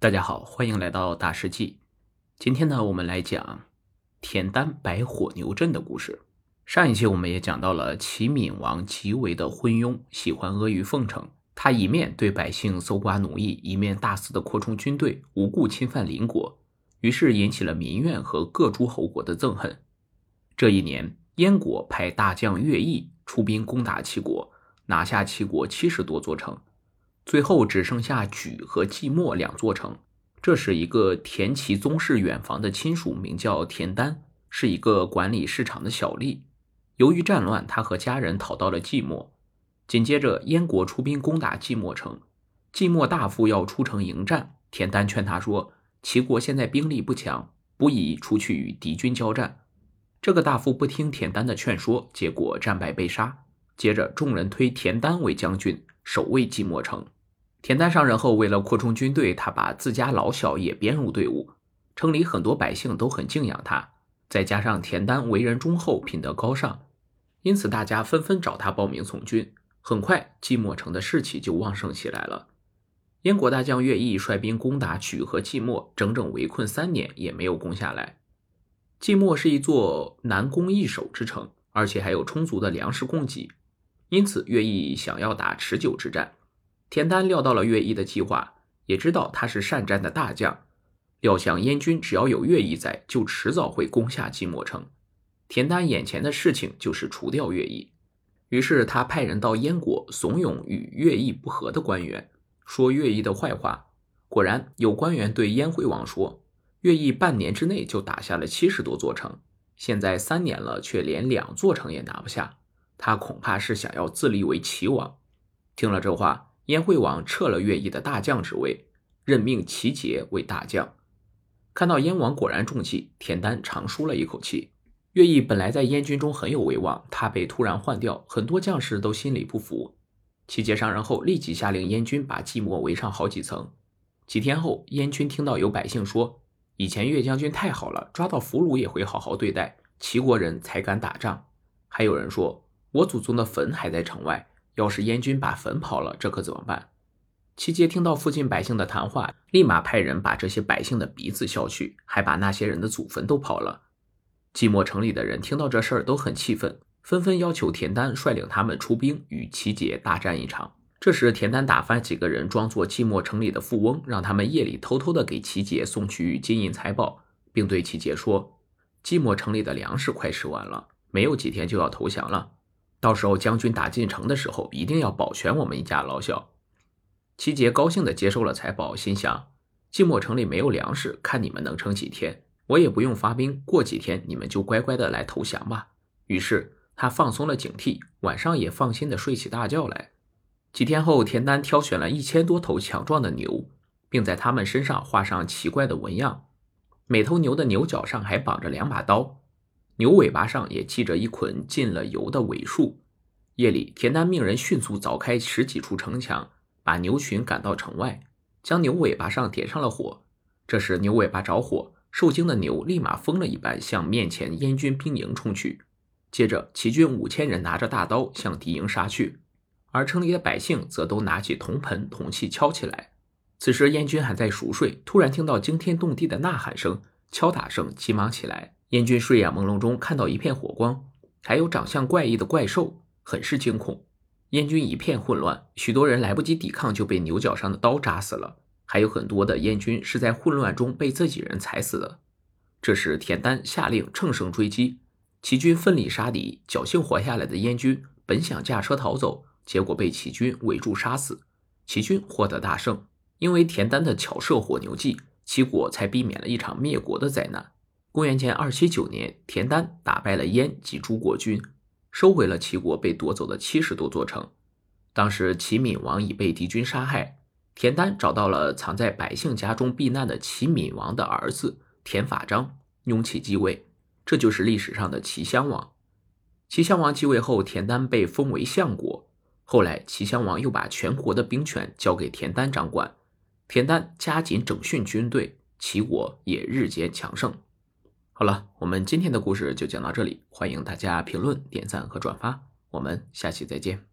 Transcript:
大家好，欢迎来到大世纪。今天呢，我们来讲田丹摆火牛阵的故事。上一期我们也讲到了齐闵王极为的昏庸，喜欢阿谀奉承。他一面对百姓搜刮奴役，一面大肆的扩充军队，无故侵犯邻国，于是引起了民怨和各诸侯国的憎恨。这一年，燕国派大将乐毅出兵攻打齐国，拿下齐国七十多座城。最后只剩下莒和寂寞两座城。这时，一个田齐宗室远房的亲属名叫田丹，是一个管理市场的小吏。由于战乱，他和家人逃到了寂寞。紧接着，燕国出兵攻打寂寞城，寂寞大夫要出城迎战。田丹劝他说：“齐国现在兵力不强，不宜出去与敌军交战。”这个大夫不听田丹的劝说，结果战败被杀。接着，众人推田丹为将军，守卫寂寞城。田丹上任后，为了扩充军队，他把自家老小也编入队伍。城里很多百姓都很敬仰他，再加上田丹为人忠厚、品德高尚，因此大家纷纷找他报名从军。很快，寂寞城的士气就旺盛起来了。燕国大将乐毅率兵攻打曲和寂寞，整整围困三年也没有攻下来。寂寞是一座难攻易守之城，而且还有充足的粮食供给，因此乐毅想要打持久之战。田丹料到了乐毅的计划，也知道他是善战的大将，料想燕军只要有乐毅在，就迟早会攻下寂寞城。田丹眼前的事情就是除掉乐毅，于是他派人到燕国怂恿与乐毅不和的官员，说乐毅的坏话。果然有官员对燕惠王说，乐毅半年之内就打下了七十多座城，现在三年了却连两座城也拿不下，他恐怕是想要自立为齐王。听了这话。燕惠王撤了乐毅的大将职位，任命齐杰为大将。看到燕王果然中计，田丹长舒了一口气。乐毅本来在燕军中很有威望，他被突然换掉，很多将士都心里不服。齐杰上任后，立即下令燕军把寂寞围上好几层。几天后，燕军听到有百姓说，以前岳将军太好了，抓到俘虏也会好好对待，齐国人才敢打仗。还有人说，我祖宗的坟还在城外。要是燕军把坟刨了，这可怎么办？齐杰听到附近百姓的谈话，立马派人把这些百姓的鼻子削去，还把那些人的祖坟都刨了。寂寞城里的人听到这事儿都很气愤，纷纷要求田丹率领他们出兵与齐杰大战一场。这时，田丹打发几个人装作寂寞城里的富翁，让他们夜里偷偷的给齐杰送去金银财宝，并对齐杰说：“寂寞城里的粮食快吃完了，没有几天就要投降了。”到时候将军打进城的时候，一定要保全我们一家老小。齐杰高兴地接受了财宝，心想：寂寞城里没有粮食，看你们能撑几天，我也不用发兵，过几天你们就乖乖的来投降吧。于是他放松了警惕，晚上也放心的睡起大觉来。几天后，田丹挑选了一千多头强壮的牛，并在它们身上画上奇怪的纹样，每头牛的牛角上还绑着两把刀。牛尾巴上也系着一捆浸了油的尾束。夜里，田丹命人迅速凿开十几处城墙，把牛群赶到城外，将牛尾巴上点上了火。这时，牛尾巴着火，受惊的牛立马疯了一般向面前燕军兵营冲去。接着，齐军五千人拿着大刀向敌营杀去，而城里的百姓则都拿起铜盆、铜器敲起来。此时，燕军还在熟睡，突然听到惊天动地的呐喊声、敲打声，急忙起来。燕军睡眼朦胧中看到一片火光，还有长相怪异的怪兽，很是惊恐。燕军一片混乱，许多人来不及抵抗就被牛角上的刀扎死了，还有很多的燕军是在混乱中被自己人踩死的。这时，田丹下令乘胜追击，齐军奋力杀敌，侥幸活下来的燕军本想驾车逃走，结果被齐军围住杀死，齐军获得大胜。因为田丹的巧设火牛计，齐国才避免了一场灭国的灾难。公元前二七九年，田丹打败了燕及诸国军，收回了齐国被夺走的七十多座城。当时齐闵王已被敌军杀害，田丹找到了藏在百姓家中避难的齐闵王的儿子田法章，拥起继位，这就是历史上的齐襄王。齐襄王继位后，田丹被封为相国。后来，齐襄王又把全国的兵权交给田丹掌管，田丹加紧整训军队，齐国也日渐强盛。好了，我们今天的故事就讲到这里，欢迎大家评论、点赞和转发，我们下期再见。